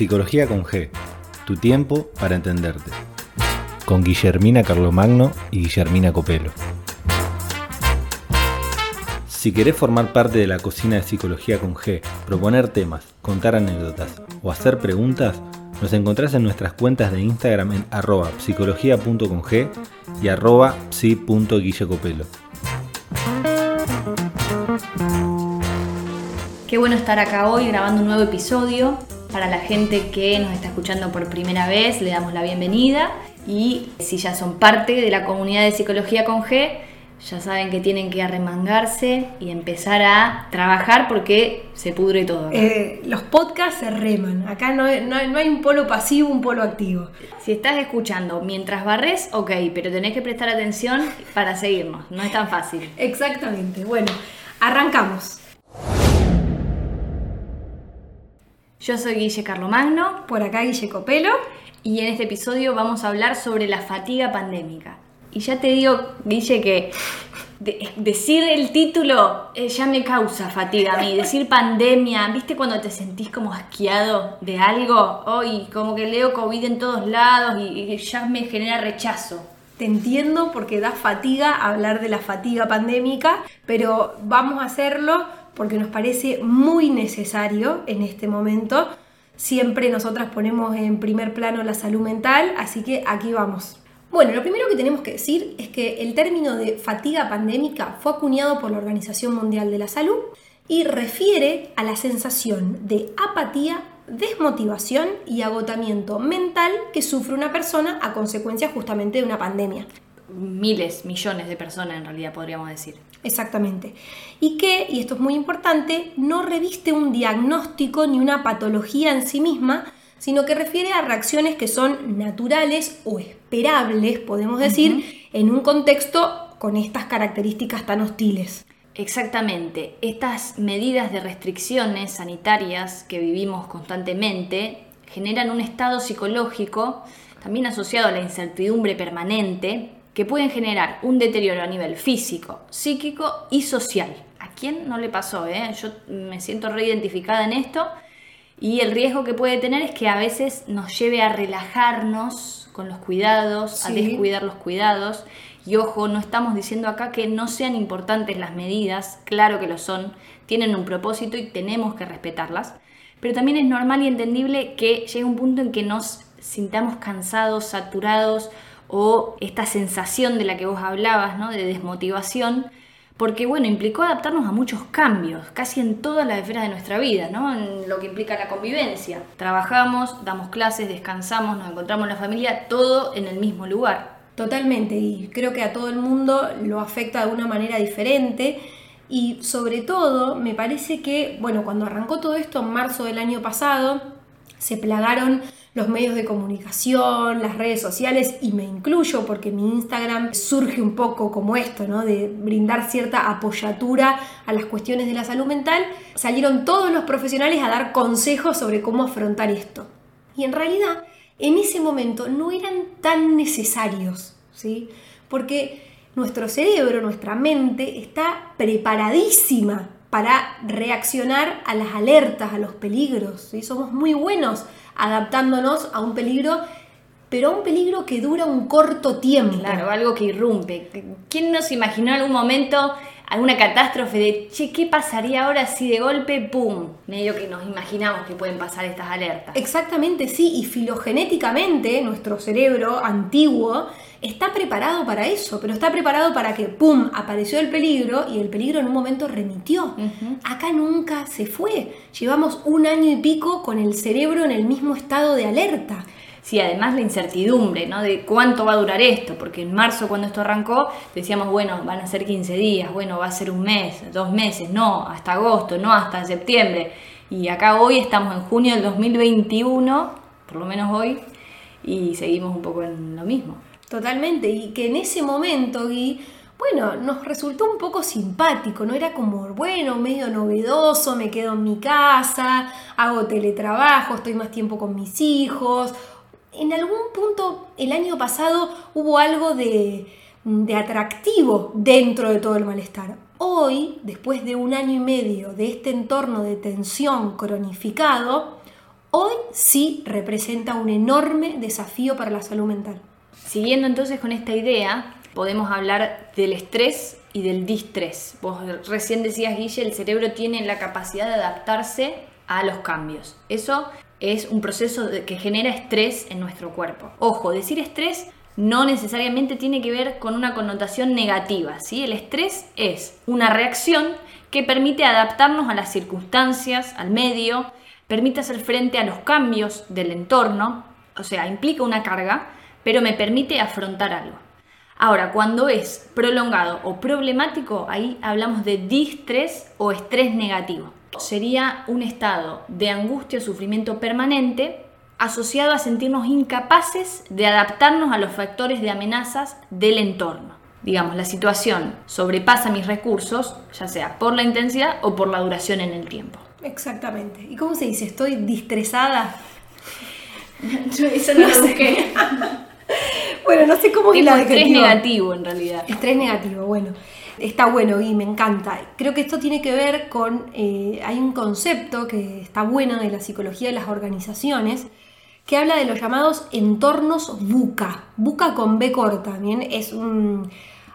Psicología con G, tu tiempo para entenderte. Con Guillermina Carlomagno y Guillermina Copelo. Si querés formar parte de la cocina de Psicología con G, proponer temas, contar anécdotas o hacer preguntas, nos encontrás en nuestras cuentas de Instagram en arroba psicología.con y arroba psi.guillecopelo. Qué bueno estar acá hoy grabando un nuevo episodio. Para la gente que nos está escuchando por primera vez, le damos la bienvenida. Y si ya son parte de la comunidad de Psicología con G, ya saben que tienen que arremangarse y empezar a trabajar porque se pudre todo. Eh, los podcasts se reman. Acá no, no, hay un polo pasivo, un polo activo. Si estás escuchando mientras barres, ok, pero tenés que prestar atención para seguirnos. No es tan fácil. Exactamente. Bueno, arrancamos. Yo soy Guille Carlomagno. Por acá Guille Copelo. Y en este episodio vamos a hablar sobre la fatiga pandémica. Y ya te digo, Guille, que decir el título eh, ya me causa fatiga a mí. Decir pandemia, ¿viste cuando te sentís como asqueado de algo? Hoy, como que leo COVID en todos lados y, ya me genera rechazo. Te entiendo porque da fatiga hablar de la fatiga pandémica, pero vamos a hacerlo porque nos parece muy necesario en este momento. Siempre nosotras ponemos en primer plano la salud mental, así que aquí vamos. Bueno, lo primero que tenemos que decir es que el término de fatiga pandémica fue acuñado por la Organización Mundial de la Salud y refiere a la sensación de apatía, desmotivación y agotamiento mental que sufre una persona a consecuencia justamente de una pandemia. Miles, millones de personas en realidad podríamos decir. Exactamente. Y que, y esto es muy importante, no reviste un diagnóstico ni una patología en sí misma, sino que refiere a reacciones que son naturales o esperables, podemos decir, en un contexto con estas características tan hostiles. Exactamente. Estas medidas de restricciones sanitarias que vivimos constantemente generan un estado psicológico también asociado a la incertidumbre permanente que pueden generar un deterioro a nivel físico, psíquico y social. ¿A quién no le pasó? Eh? Yo me siento reidentificada en esto y el riesgo que puede tener es que a veces nos lleve a relajarnos con los cuidados, a descuidar los cuidados. Y ojo, no estamos diciendo acá que no sean importantes las medidas, claro que lo son, tienen un propósito y tenemos que respetarlas, pero también es normal y entendible que llegue un punto en que nos sintamos cansados, saturados o esta sensación de la que vos hablabas, ¿no? de desmotivación, porque bueno, implicó adaptarnos a muchos cambios, casi en todas las esferas de nuestra vida, ¿no? En lo que implica la convivencia. Trabajamos, damos clases, descansamos, nos encontramos en la familia, todo en el mismo lugar. Totalmente, y creo que a todo el mundo lo afecta de una manera diferente. Y sobre todo, me parece que, bueno, cuando arrancó todo esto en marzo del año pasado, se plagaron los medios de comunicación, las redes sociales y me incluyo porque mi Instagram surge un poco como esto, ¿no? De brindar cierta apoyatura a las cuestiones de la salud mental, salieron todos los profesionales a dar consejos sobre cómo afrontar esto. Y en realidad, en ese momento no eran tan necesarios, ¿sí? Porque nuestro cerebro, nuestra mente está preparadísima para reaccionar a las alertas, a los peligros. ¿sí? Somos muy buenos adaptándonos a un peligro, pero a un peligro que dura un corto tiempo. Claro, algo que irrumpe. ¿Quién nos imaginó en algún momento alguna catástrofe de, che, ¿qué pasaría ahora si de golpe, pum? Medio que nos imaginamos que pueden pasar estas alertas. Exactamente, sí, y filogenéticamente nuestro cerebro antiguo está preparado para eso, pero está preparado para que, ¡pum!, apareció el peligro y el peligro en un momento remitió. Acá nunca se fue. Llevamos un año y pico con el cerebro en el mismo estado de alerta. Sí, además la incertidumbre, ¿no? De cuánto va a durar esto, porque en marzo cuando esto arrancó decíamos, bueno, van a ser 15 días, bueno, va a ser un mes, dos meses, no, hasta agosto, no, hasta septiembre. Y acá hoy estamos en junio del 2021, por lo menos hoy, y seguimos un poco en lo mismo. Totalmente, y que en ese momento, y bueno, nos resultó un poco simpático, ¿no? Era como, bueno, medio novedoso, me quedo en mi casa, hago teletrabajo, estoy más tiempo con mis hijos. En algún punto, el año pasado, hubo algo de, de atractivo dentro de todo el malestar. Hoy, después de un año y medio de este entorno de tensión cronificado, hoy sí representa un enorme desafío para la salud mental. Siguiendo entonces con esta idea, podemos hablar del estrés y del distrés. Vos recién decías, Guille, el cerebro tiene la capacidad de adaptarse a los cambios. Eso es un proceso que genera estrés en nuestro cuerpo. Ojo, decir estrés no necesariamente tiene que ver con una connotación negativa. ¿sí? El estrés es una reacción que permite adaptarnos a las circunstancias, al medio, permite hacer frente a los cambios del entorno, o sea, implica una carga, pero me permite afrontar algo. Ahora, cuando es prolongado o problemático, ahí hablamos de distrés o estrés negativo. Sería un estado de angustia o sufrimiento permanente asociado a sentirnos incapaces de adaptarnos a los factores de amenazas del entorno. Digamos, la situación sobrepasa mis recursos, ya sea por la intensidad o por la duración en el tiempo. Exactamente. ¿Y cómo se dice? ¿Estoy distresada? eso no, lo busqué. bueno, no sé cómo es la estrés negativo en realidad. Estrés negativo, bueno. Está bueno y me encanta. Creo que esto tiene que ver con, eh, hay un concepto que está bueno de la psicología de las organizaciones, que habla de los llamados entornos buca. Buca con B corta, ¿bien? Es un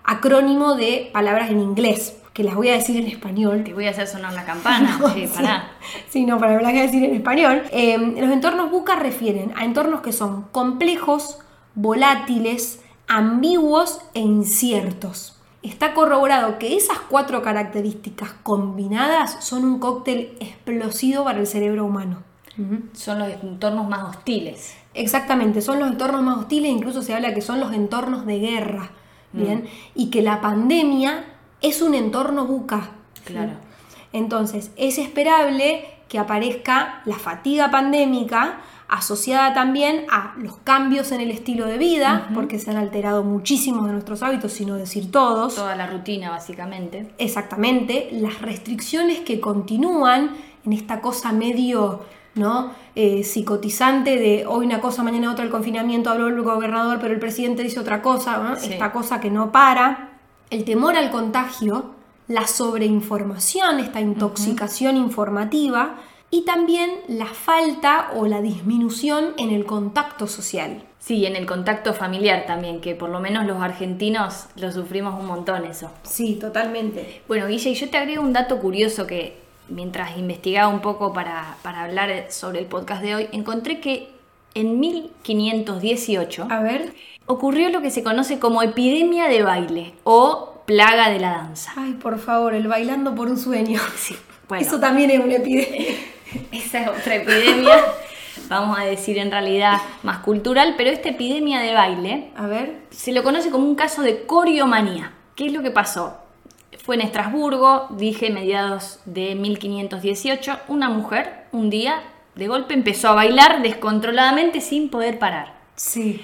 acrónimo de palabras en inglés, que las voy a decir en español. Te voy a hacer sonar la campana, sí, para. Sí, no, para las voy a decir en español. Em, los entornos buca refieren a entornos que son complejos, volátiles, ambiguos e inciertos. Está corroborado que esas cuatro características combinadas son un cóctel explosivo para el cerebro humano. Son los entornos más hostiles. Exactamente, son los entornos más hostiles, incluso se habla que son los entornos de guerra, mm. ¿bien? Y que la pandemia es un entorno buca. Claro. Entonces, es esperable que aparezca la fatiga pandémica asociada también a los cambios en el estilo de vida, porque se han alterado muchísimos de nuestros hábitos, si no decir todos. Toda la rutina, básicamente. Exactamente, las restricciones que continúan en esta cosa medio ¿no? Eh, psicotizante de hoy una cosa, mañana otra el confinamiento, habló el gobernador, pero el presidente dice otra cosa, esta cosa que no para, el temor al contagio, la sobreinformación, esta intoxicación informativa y también la falta o la disminución en el contacto social. Sí, en el contacto familiar también, que por lo menos los argentinos lo sufrimos un montón eso. Sí, totalmente. Bueno, Guille, yo te agrego un dato curioso que mientras investigaba un poco para, hablar sobre el podcast de hoy, encontré que en 1518 A ver. ocurrió lo que se conoce como epidemia de baile o plaga de la danza. Ay, por favor, el bailando por un sueño. Sí, Eso también es una epidemia. Esa es otra epidemia, vamos a decir en realidad más cultural, pero esta epidemia de baile, a ver, se lo conoce como un caso de coriomanía. ¿Qué es lo que pasó? Fue en Estrasburgo, dije mediados de 1518, una mujer un día de golpe empezó a bailar descontroladamente sin poder parar. Sí.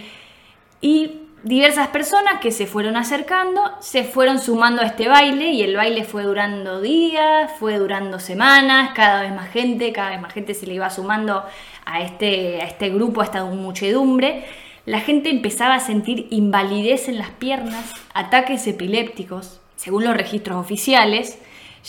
Y diversas personas que se fueron acercando se fueron sumando a este baile y el baile fue durando días, fue durando semanas, cada vez más gente, cada vez más gente se le iba sumando a este, a este grupo, a esta muchedumbre. La gente empezaba a sentir invalidez en las piernas, ataques epilépticos, según los registros oficiales,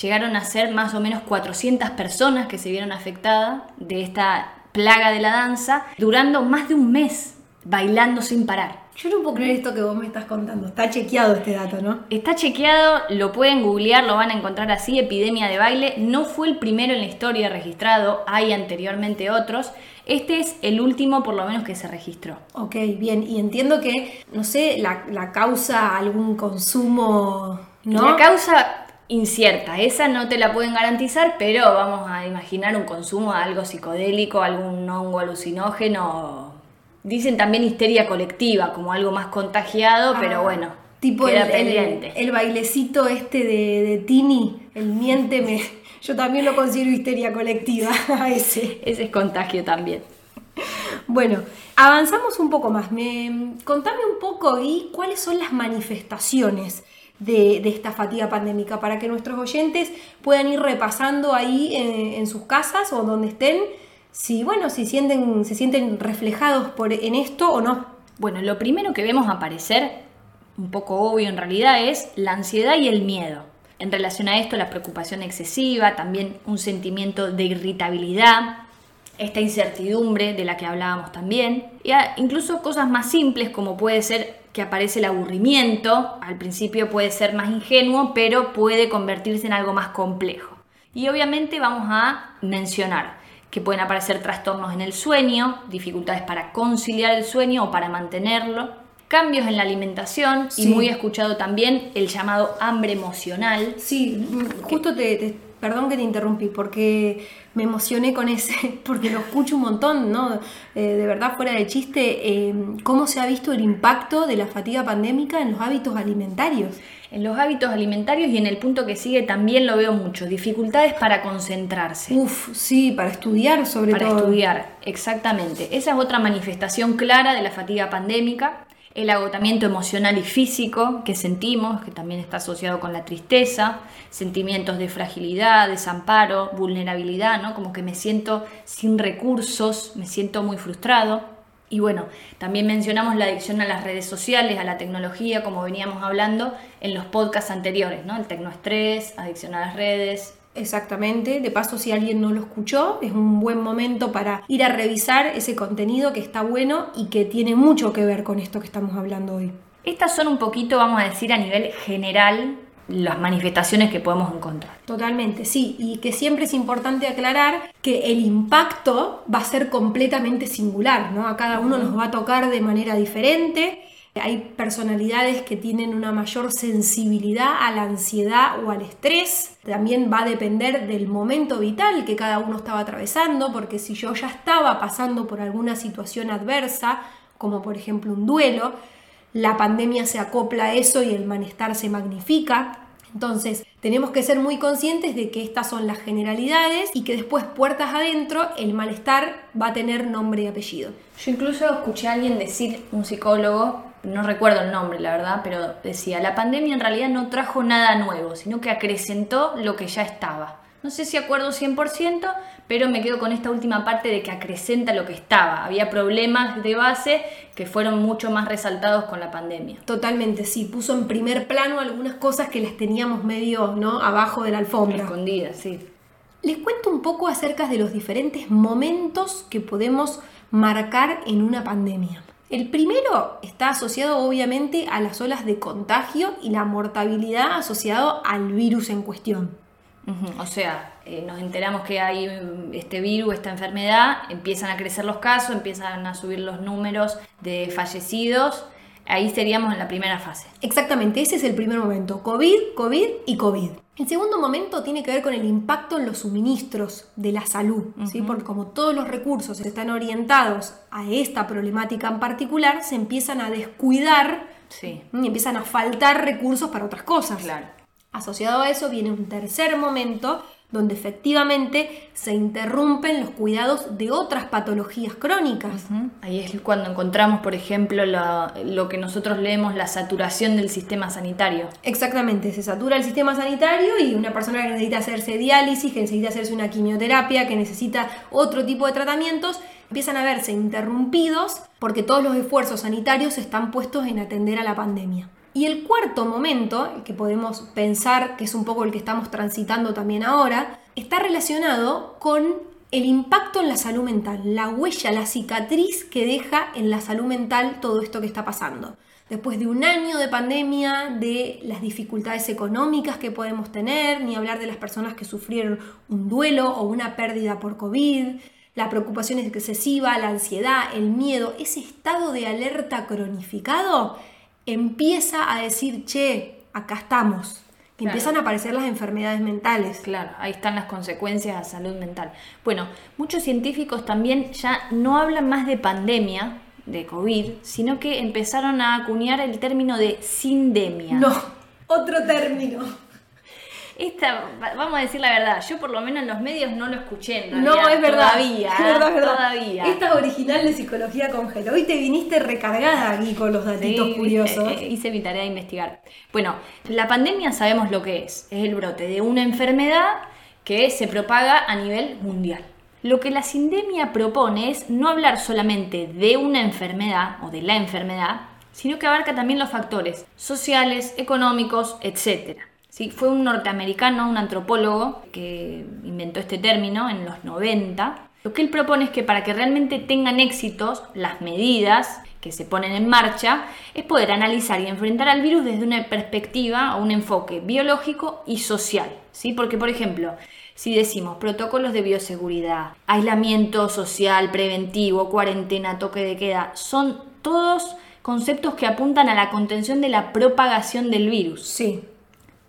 llegaron a ser más o menos 400 personas que se vieron afectadas de esta plaga de la danza, durando más de un mes bailando sin parar. Yo no puedo creer esto que vos me estás contando. Está chequeado este dato, ¿no? Está chequeado, lo pueden googlear, lo van a encontrar así, epidemia de baile. No fue el primero en la historia registrado, hay anteriormente otros. Este es el último, por lo menos, que se registró. Ok, bien. Y entiendo que, no sé, la, la causa algún consumo la causa incierta, esa no te la pueden garantizar, pero vamos a imaginar un consumo de algo psicodélico, algún hongo alucinógeno. Dicen también histeria colectiva, como algo más contagiado, pero ah, bueno. Tipo el, el, bailecito este de, de Tini, el miénteme. Yo también lo considero histeria colectiva ese. Ese es contagio también. Bueno, avanzamos un poco más. Me, contame un poco y cuáles son las manifestaciones de, esta fatiga pandémica, para que nuestros oyentes puedan ir repasando ahí en, sus casas o donde estén, si bueno, si sienten, se sienten reflejados por, en esto o no. Bueno, lo primero que vemos aparecer, un poco obvio en realidad, es la ansiedad y el miedo. En relación a esto, la preocupación excesiva, también un sentimiento de irritabilidad, esta incertidumbre de la que hablábamos también, y incluso cosas más simples como puede ser que aparece el aburrimiento, al principio puede ser más ingenuo, pero puede convertirse en algo más complejo. Y obviamente vamos a mencionar que pueden aparecer trastornos en el sueño, dificultades para conciliar el sueño o para mantenerlo, cambios en la alimentación y muy escuchado también el llamado hambre emocional. Sí, justo te, perdón que te interrumpí, porque me emocioné con ese, porque lo escucho un montón, ¿no? Eh, de verdad, fuera de chiste, eh, cómo se ha visto el impacto de la fatiga pandémica en los hábitos alimentarios. En los hábitos alimentarios y en el punto que sigue también lo veo mucho, dificultades para concentrarse. Uf, sí, para estudiar sobre todo. Para estudiar, exactamente. Esa es otra manifestación clara de la fatiga pandémica el agotamiento emocional y físico que sentimos, que también está asociado con la tristeza, sentimientos de fragilidad, desamparo, vulnerabilidad, ¿no? Como que me siento sin recursos, me siento muy frustrado. Y bueno, también mencionamos la adicción a las redes sociales, a la tecnología, como veníamos hablando en los podcasts anteriores, ¿no? El tecnoestrés, adicción a las redes, Exactamente, de paso si alguien no lo escuchó, es un buen momento para ir a revisar ese contenido que está bueno y que tiene mucho que ver con esto que estamos hablando hoy. Estas son un poquito, vamos a decir, a nivel general las manifestaciones que podemos encontrar. Totalmente, sí, y que siempre es importante aclarar que el impacto va a ser completamente singular, ¿no? A cada uno nos va a tocar de manera diferente hay personalidades que tienen una mayor sensibilidad a la ansiedad o al estrés. También va a depender del momento vital que cada uno estaba atravesando, porque si yo ya estaba pasando por alguna situación adversa, como por ejemplo un duelo, la pandemia se acopla a eso y el malestar se magnifica. Entonces, tenemos que ser muy conscientes de que estas son las generalidades y que después, puertas adentro, el malestar va a tener nombre y apellido. Yo incluso escuché a alguien decir, un psicólogo, no recuerdo el nombre, la verdad, pero decía, la pandemia en realidad no trajo nada nuevo, sino que acrecentó lo que ya estaba. No sé si acuerdo 100%, pero me quedo con esta última parte de que acrecenta lo que estaba. Había problemas de base que fueron mucho más resaltados con la pandemia. Totalmente, sí, puso en primer plano algunas cosas que las teníamos medio, ¿no? abajo de la alfombra. Escondidas, sí. Les cuento un poco acerca de los diferentes momentos que podemos marcar en una pandemia. El primero está asociado obviamente a las olas de contagio y la mortalidad asociado al virus en cuestión. O sea, eh, nos enteramos que hay este virus, esta enfermedad, empiezan a crecer los casos, empiezan a subir los números de fallecidos. Ahí seríamos en la primera fase. Exactamente, ese es el primer momento. COVID, COVID y COVID. El segundo momento tiene que ver con el impacto en los suministros de la salud, ¿sí? porque como todos los recursos están orientados a esta problemática en particular, se empiezan a descuidar sí. y empiezan a faltar recursos para otras cosas. Claro. Asociado a eso viene un tercer momento donde efectivamente se interrumpen los cuidados de otras patologías crónicas. Ahí es cuando encontramos, por ejemplo, lo, que nosotros leemos, la saturación del sistema sanitario. Exactamente, se satura el sistema sanitario y una persona que necesita hacerse diálisis, que necesita hacerse una quimioterapia, que necesita otro tipo de tratamientos, empiezan a verse interrumpidos porque todos los esfuerzos sanitarios están puestos en atender a la pandemia. Y el cuarto momento, que podemos pensar que es un poco el que estamos transitando también ahora, está relacionado con el impacto en la salud mental, la huella, la cicatriz que deja en la salud mental todo esto que está pasando. Después de un año de pandemia, de las dificultades económicas que podemos tener, ni hablar de las personas que sufrieron un duelo o una pérdida por COVID, la preocupación excesiva, la ansiedad, el miedo, ese estado de alerta cronificado empieza a decir, che, acá estamos. Empiezan a aparecer las enfermedades mentales. Claro, ahí están las consecuencias a salud mental. Bueno, muchos científicos también ya no hablan más de pandemia, de COVID, sino que empezaron a acuñar el término de sindemia. No, otro término. Esta, vamos a decir la verdad, yo por lo menos en los medios no lo escuché en No, es verdad. Todavía, es verdad, es verdad. todavía. Esta es original de Psicología Congelo. Hoy te viniste recargada aquí con los datitos curiosos. Eh, hice mi tarea de investigar. Bueno, la pandemia sabemos lo que es. Es el brote de una enfermedad que se propaga a nivel mundial. Lo que la sindemia propone es no hablar solamente de una enfermedad o de la enfermedad, sino que abarca también los factores sociales, económicos, etcétera. ¿Sí? Fue un norteamericano, un antropólogo, que inventó este término en los 90 Lo que él propone es que para que realmente tengan éxitos, las medidas que se ponen en marcha es poder analizar y enfrentar al virus desde una perspectiva o un enfoque biológico y social. ¿sí? Porque, por ejemplo, si decimos protocolos de bioseguridad, aislamiento social, preventivo, cuarentena, toque de queda, son todos conceptos que apuntan a la contención de la propagación del virus. Sí.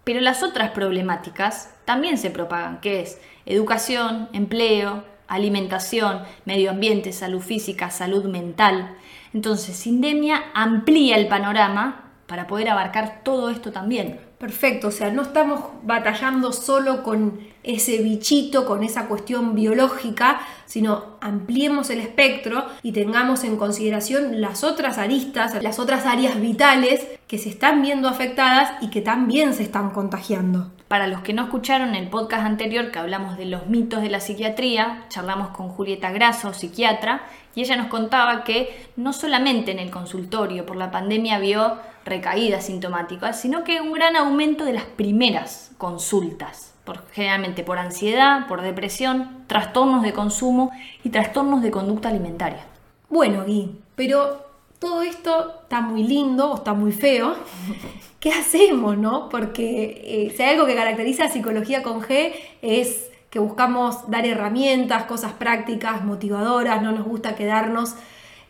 Pero las otras problemáticas también se propagan, que es educación, empleo, alimentación, medio ambiente, salud física, salud mental. Entonces, Sindemia amplía el panorama para poder abarcar todo esto también. Perfecto, o sea, no estamos batallando solo con ese bichito, con esa cuestión biológica, sino ampliemos el espectro y tengamos en consideración las otras aristas, las otras áreas vitales que se están viendo afectadas y que también se están contagiando. Para los que no escucharon el podcast anterior que hablamos de los mitos de la psiquiatría, charlamos con Julieta Grasso, psiquiatra, y ella nos contaba que no solamente en el consultorio por la pandemia vio recaídas sintomáticas, sino que un gran aumento de las primeras consultas, por, generalmente por ansiedad, por depresión, trastornos de consumo y trastornos de conducta alimentaria. Bueno, Gui, pero todo esto está muy lindo o está muy feo. ¿Qué hacemos, no? Porque eh, si hay algo que caracteriza a psicología con G es que buscamos dar herramientas, cosas prácticas, motivadoras, no nos gusta quedarnos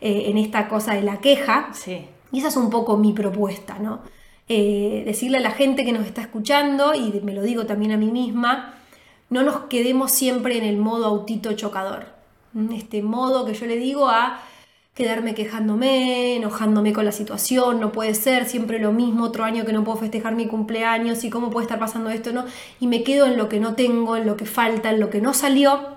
eh, en esta cosa de la queja. Sí. Y esa es un poco mi propuesta, ¿no? Eh, decirle a la gente que nos está escuchando, y me lo digo también a mí misma, no nos quedemos siempre en el modo autito chocador. Este modo que yo le digo a quedarme quejándome, enojándome con la situación, no puede ser siempre lo mismo, otro año que no puedo festejar mi cumpleaños y cómo puede estar pasando esto, ¿no? Y me quedo en lo que no tengo, en lo que falta, en lo que no salió,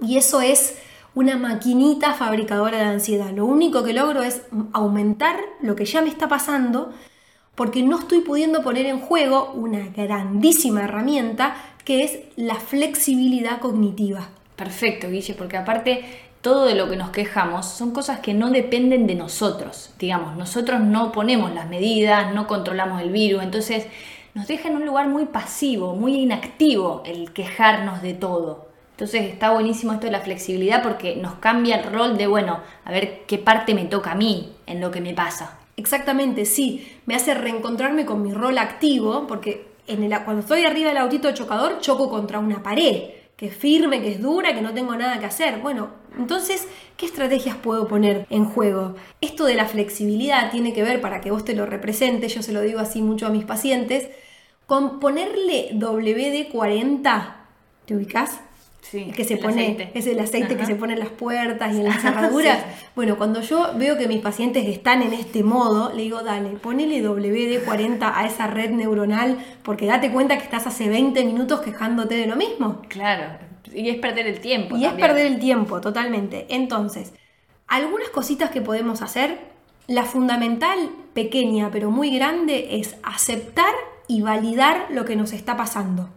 y eso es una maquinita fabricadora de ansiedad. Lo único que logro es aumentar lo que ya me está pasando porque no estoy pudiendo poner en juego una grandísima herramienta que es la flexibilidad cognitiva. Perfecto, Guille, porque aparte todo de lo que nos quejamos son cosas que no dependen de nosotros. Digamos, nosotros no ponemos las medidas, no controlamos el virus, entonces nos deja en un lugar muy pasivo, muy inactivo el quejarnos de todo. Entonces está buenísimo esto de la flexibilidad porque nos cambia el rol de, bueno, a ver qué parte me toca a mí en lo que me pasa. Exactamente, sí. Me hace reencontrarme con mi rol activo porque en el, cuando estoy arriba del autito chocador choco contra una pared que es firme, que es dura, que no tengo nada que hacer. Bueno, entonces, ¿qué estrategias puedo poner en juego? Esto de la flexibilidad tiene que ver, para que vos te lo representes, yo se lo digo así mucho a mis pacientes, con ponerle WD-40, ¿te ubicas? Sí, que se el pone, aceite. es el aceite que se pone en las puertas y en las cerraduras. Sí. Bueno, cuando yo veo que mis pacientes están en este modo, le digo, dale, ponele WD-40 a esa red neuronal, porque date cuenta que estás hace 20 minutos quejándote de lo mismo. Claes y es perder el tiempo. Y es perder el tiempo, totalmente. Entonces, algunas cositas que podemos hacer. La fundamental, pequeña pero muy grande, es aceptar y validar lo que nos está pasando.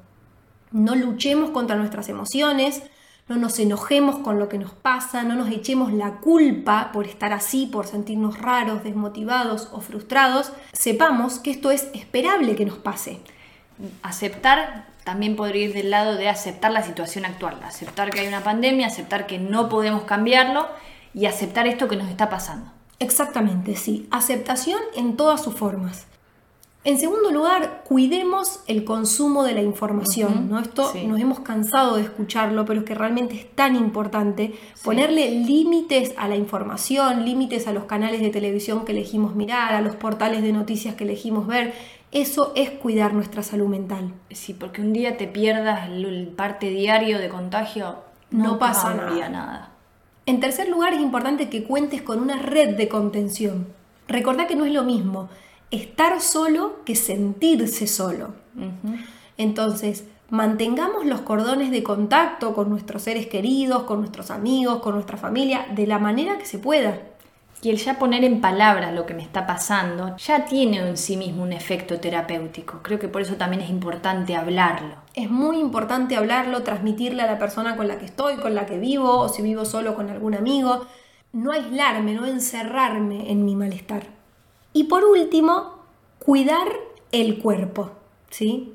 No luchemos contra nuestras emociones, no nos enojemos con lo que nos pasa, no nos echemos la culpa por estar así, por sentirnos raros, desmotivados o frustrados. Sepamos que esto es esperable que nos pase. Aceptar también podría ir del lado de aceptar la situación actual, aceptar que hay una pandemia, aceptar que no podemos cambiarlo y aceptar esto que nos está pasando. Exactamente, sí. Aceptación en todas sus formas. En segundo lugar, cuidemos el consumo de la información. ¿no? Esto sí. nos hemos cansado de escucharlo, pero es que realmente es tan importante ponerle límites a la información, límites a los canales de televisión que elegimos mirar, a los portales de noticias que elegimos ver. Eso es cuidar nuestra salud mental. Sí, porque un día te pierdas el, parte diario de contagio, no, No pasa nada. nada. En tercer lugar, es importante que cuentes con una red de contención. Recordá que no es lo mismo estar solo que sentirse solo. Entonces, mantengamos los cordones de contacto con nuestros seres queridos, con nuestros amigos, con nuestra familia, de la manera que se pueda. Y el ya poner en palabras lo que me está pasando ya tiene en sí mismo un efecto terapéutico. Creo que por eso también es importante hablarlo. Es muy importante hablarlo, transmitirle a la persona con la que estoy, con la que vivo, o si vivo solo con algún amigo. No aislarme, no encerrarme en mi malestar. Y por último, cuidar el cuerpo. ¿sí?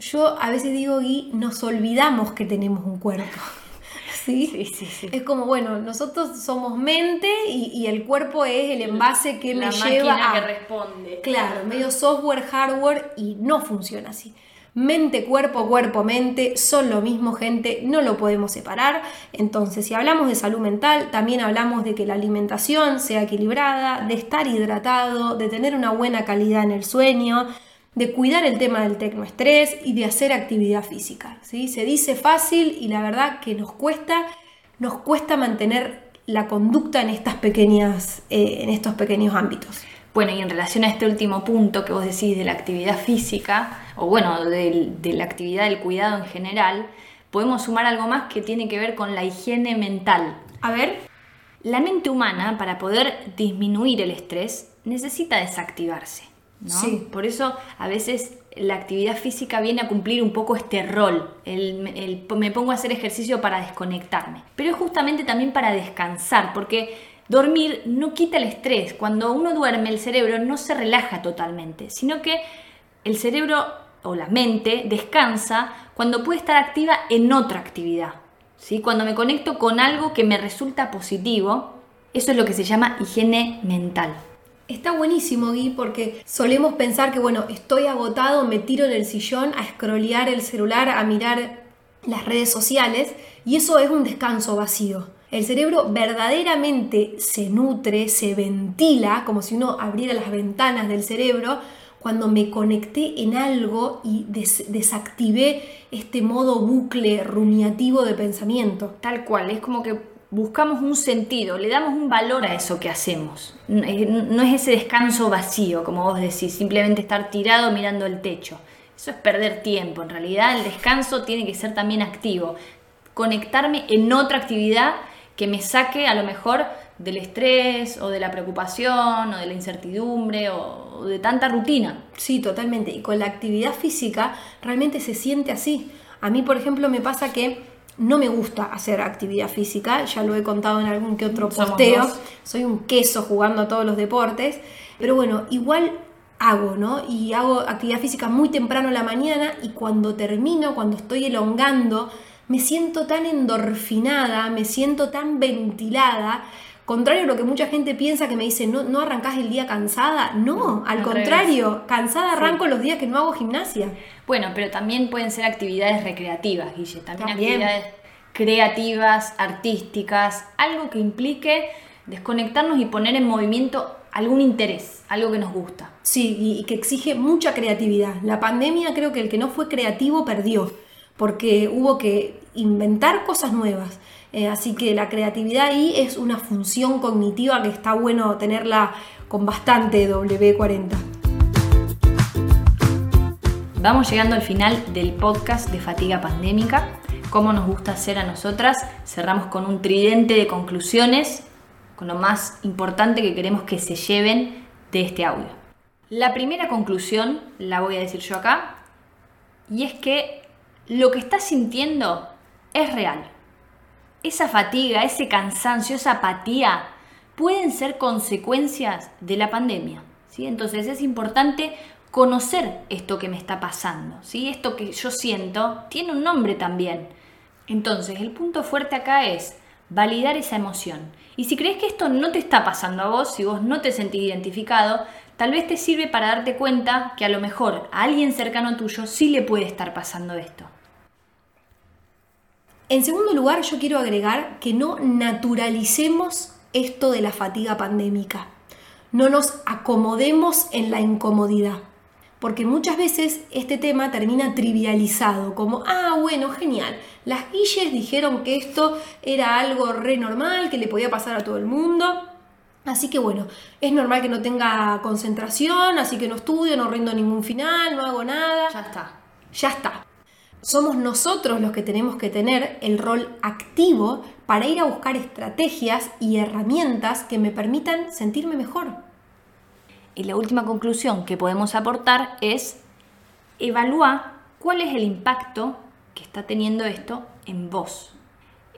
Yo a veces digo, Gui, nos olvidamos que tenemos un cuerpo. ¿sí? Sí, sí, sí. Es como, bueno, nosotros somos mente y, y el cuerpo es el envase que La me máquina lleva a... que responde. Claro, medio software, hardware y no funciona así. Mente, cuerpo, cuerpo, mente, son lo mismo, gente, no lo podemos separar. Entonces, si hablamos de salud mental, también hablamos de que la alimentación sea equilibrada, de estar hidratado, de tener una buena calidad en el sueño, de cuidar el tema del tecnoestrés y de hacer actividad física. ¿sí? Se dice fácil y la verdad que nos cuesta, nos cuesta mantener la conducta en, estas pequeñas, eh, en estos pequeños ámbitos. Bueno, y en relación a este último punto que vos decís de la actividad física, o bueno, de, de la actividad del cuidado en general, podemos sumar algo más que tiene que ver con la higiene mental. A ver, La mente humana, para poder disminuir el estrés, necesita desactivarse. ¿no? Sí. Por eso a veces la actividad física viene a cumplir un poco este rol. El, el- me pongo a hacer ejercicio para desconectarme. Pero es justamente también para descansar, porque dormir no quita el estrés. Cuando uno duerme, el cerebro no se relaja totalmente, sino que el cerebro o la mente descansa cuando puede estar activa en otra actividad. ¿sí? Cuando me conecto con algo que me resulta positivo, eso es lo que se llama higiene mental. Está buenísimo, Gui, porque solemos pensar que, bueno, estoy agotado, me tiro en el sillón a scrollear el celular, a mirar las redes sociales, y eso es un descanso vacío. El cerebro verdaderamente se nutre, se ventila, como si uno abriera las ventanas del cerebro, cuando me conecté en algo y des- desactivé este modo bucle rumiativo de pensamiento. Tal cual, es como que buscamos un sentido, le damos un valor a eso que hacemos. No es ese descanso vacío, como vos decís, simplemente estar tirado mirando el techo. Eso es perder tiempo. En realidad el descanso tiene que ser también activo. Conectarme en otra actividad que me saque a lo mejor del estrés o de la preocupación o de la incertidumbre o de tanta rutina. Sí, totalmente. Y con la actividad física realmente se siente así. A mí, por ejemplo, me pasa que no me gusta hacer actividad física, ya lo he contado en algún que otro posteo. Soy un queso jugando a todos los deportes, pero bueno, igual hago, ¿no? Y hago actividad física muy temprano en la mañana y cuando termino, cuando estoy elongando, me siento tan endorfinada, me siento tan ventilada. Contrario a lo que mucha gente piensa que me dice, no, no arrancás el día cansada. No, al al contrario, cansada Sí. arranco los días que no hago gimnasia. Bueno, pero también pueden ser actividades recreativas, Guille. También, También. actividades creativas, artísticas, algo que implique desconectarnos y poner en movimiento algún interés, algo que nos gusta. Sí, y que exige mucha creatividad. La pandemia creo que el que no fue creativo perdió, porque hubo que inventar cosas nuevas. Eh, así que la creatividad ahí es una función cognitiva que está bueno tenerla con bastante W40. Vamos llegando al final del podcast de Fatiga Pandémica. Como nos gusta hacer a nosotras, cerramos con un tridente de conclusiones, con lo más importante que queremos que se lleven de este audio. La primera conclusión la voy a decir yo acá, y es que lo que estás sintiendo es real. Esa fatiga, ese cansancio, esa apatía pueden ser consecuencias de la pandemia. ¿sí? Entonces es importante conocer esto que me está pasando. ¿sí? Esto que yo siento tiene un nombre también. Entonces el punto fuerte acá es validar esa emoción. Y si crees que esto no te está pasando a vos, si vos no te sentís identificado, tal vez te sirve para darte cuenta que a lo mejor a alguien cercano tuyo sí le puede estar pasando esto. En segundo lugar, yo quiero agregar que no naturalicemos esto de la fatiga pandémica. No nos acomodemos en la incomodidad. Porque muchas veces este tema termina trivializado, como, ah, bueno, genial, las guilles dijeron que esto era algo re normal, que le podía pasar a todo el mundo. Así que bueno, es normal que no tenga concentración, así que no estudio, no rindo ningún final, no hago nada Ya está. ya está. Somos nosotros los que tenemos que tener el rol activo para ir a buscar estrategias y herramientas que me permitan sentirme mejor. Y la última conclusión que podemos aportar es evaluar cuál es el impacto que está teniendo esto en vos.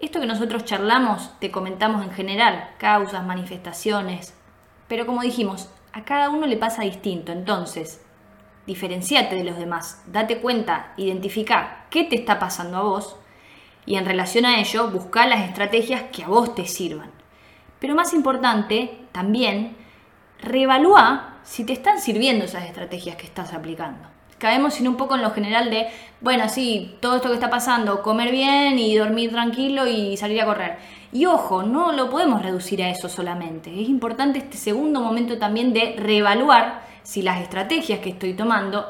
Esto que nosotros charlamos, te comentamos en general, causas, manifestaciones, pero como dijimos, a cada uno le pasa distinto, entonces, diferenciate de los demás, date cuenta, identifica qué te está pasando a vos Y en relación a ello, buscar las estrategias que a vos te sirvan. Pero más importante, también, reevalúa si te están sirviendo esas estrategias que estás aplicando. Caemos en un poco en lo general de, bueno, sí, todo esto que está pasando, comer bien y dormir tranquilo y salir a correr. Y ojo, no lo podemos reducir a eso solamente. Es importante este segundo momento también de reevaluar si las estrategias que estoy tomando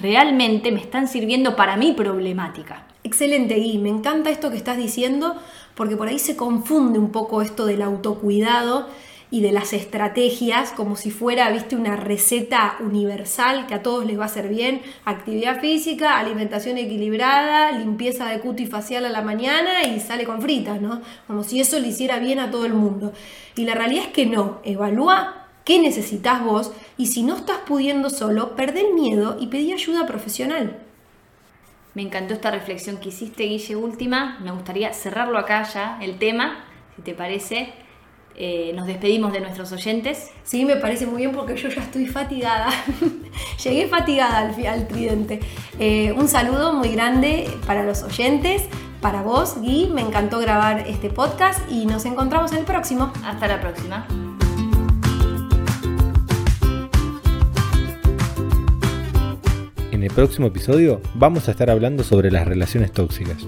realmente me están sirviendo para mi problemática. Excelente, Gui. Me encanta esto que estás diciendo porque por ahí se confunde un poco esto del autocuidado y de las estrategias como si fuera, viste, una receta universal que a todos les va a hacer bien. Actividad física, alimentación equilibrada, limpieza de cutis facial a la mañana y sale con fritas, ¿no? Como si eso le hiciera bien a todo el mundo. Y la realidad es que no. Evalúa qué necesitas vos y si no estás pudiendo solo, perdé el miedo y pedí ayuda profesional. Me encantó esta reflexión que hiciste, Guille, última. Me gustaría cerrarlo acá ya, el tema, si te parece. Eh, nos despedimos de nuestros oyentes. Sí, me parece muy bien porque yo ya estoy fatigada. Llegué fatigada al, al tridente. Eh, un saludo muy grande para los oyentes, para vos, Gui. Me encantó grabar este podcast y nos encontramos en el próximo. Hasta la próxima. En el próximo episodio vamos a estar hablando sobre las relaciones tóxicas.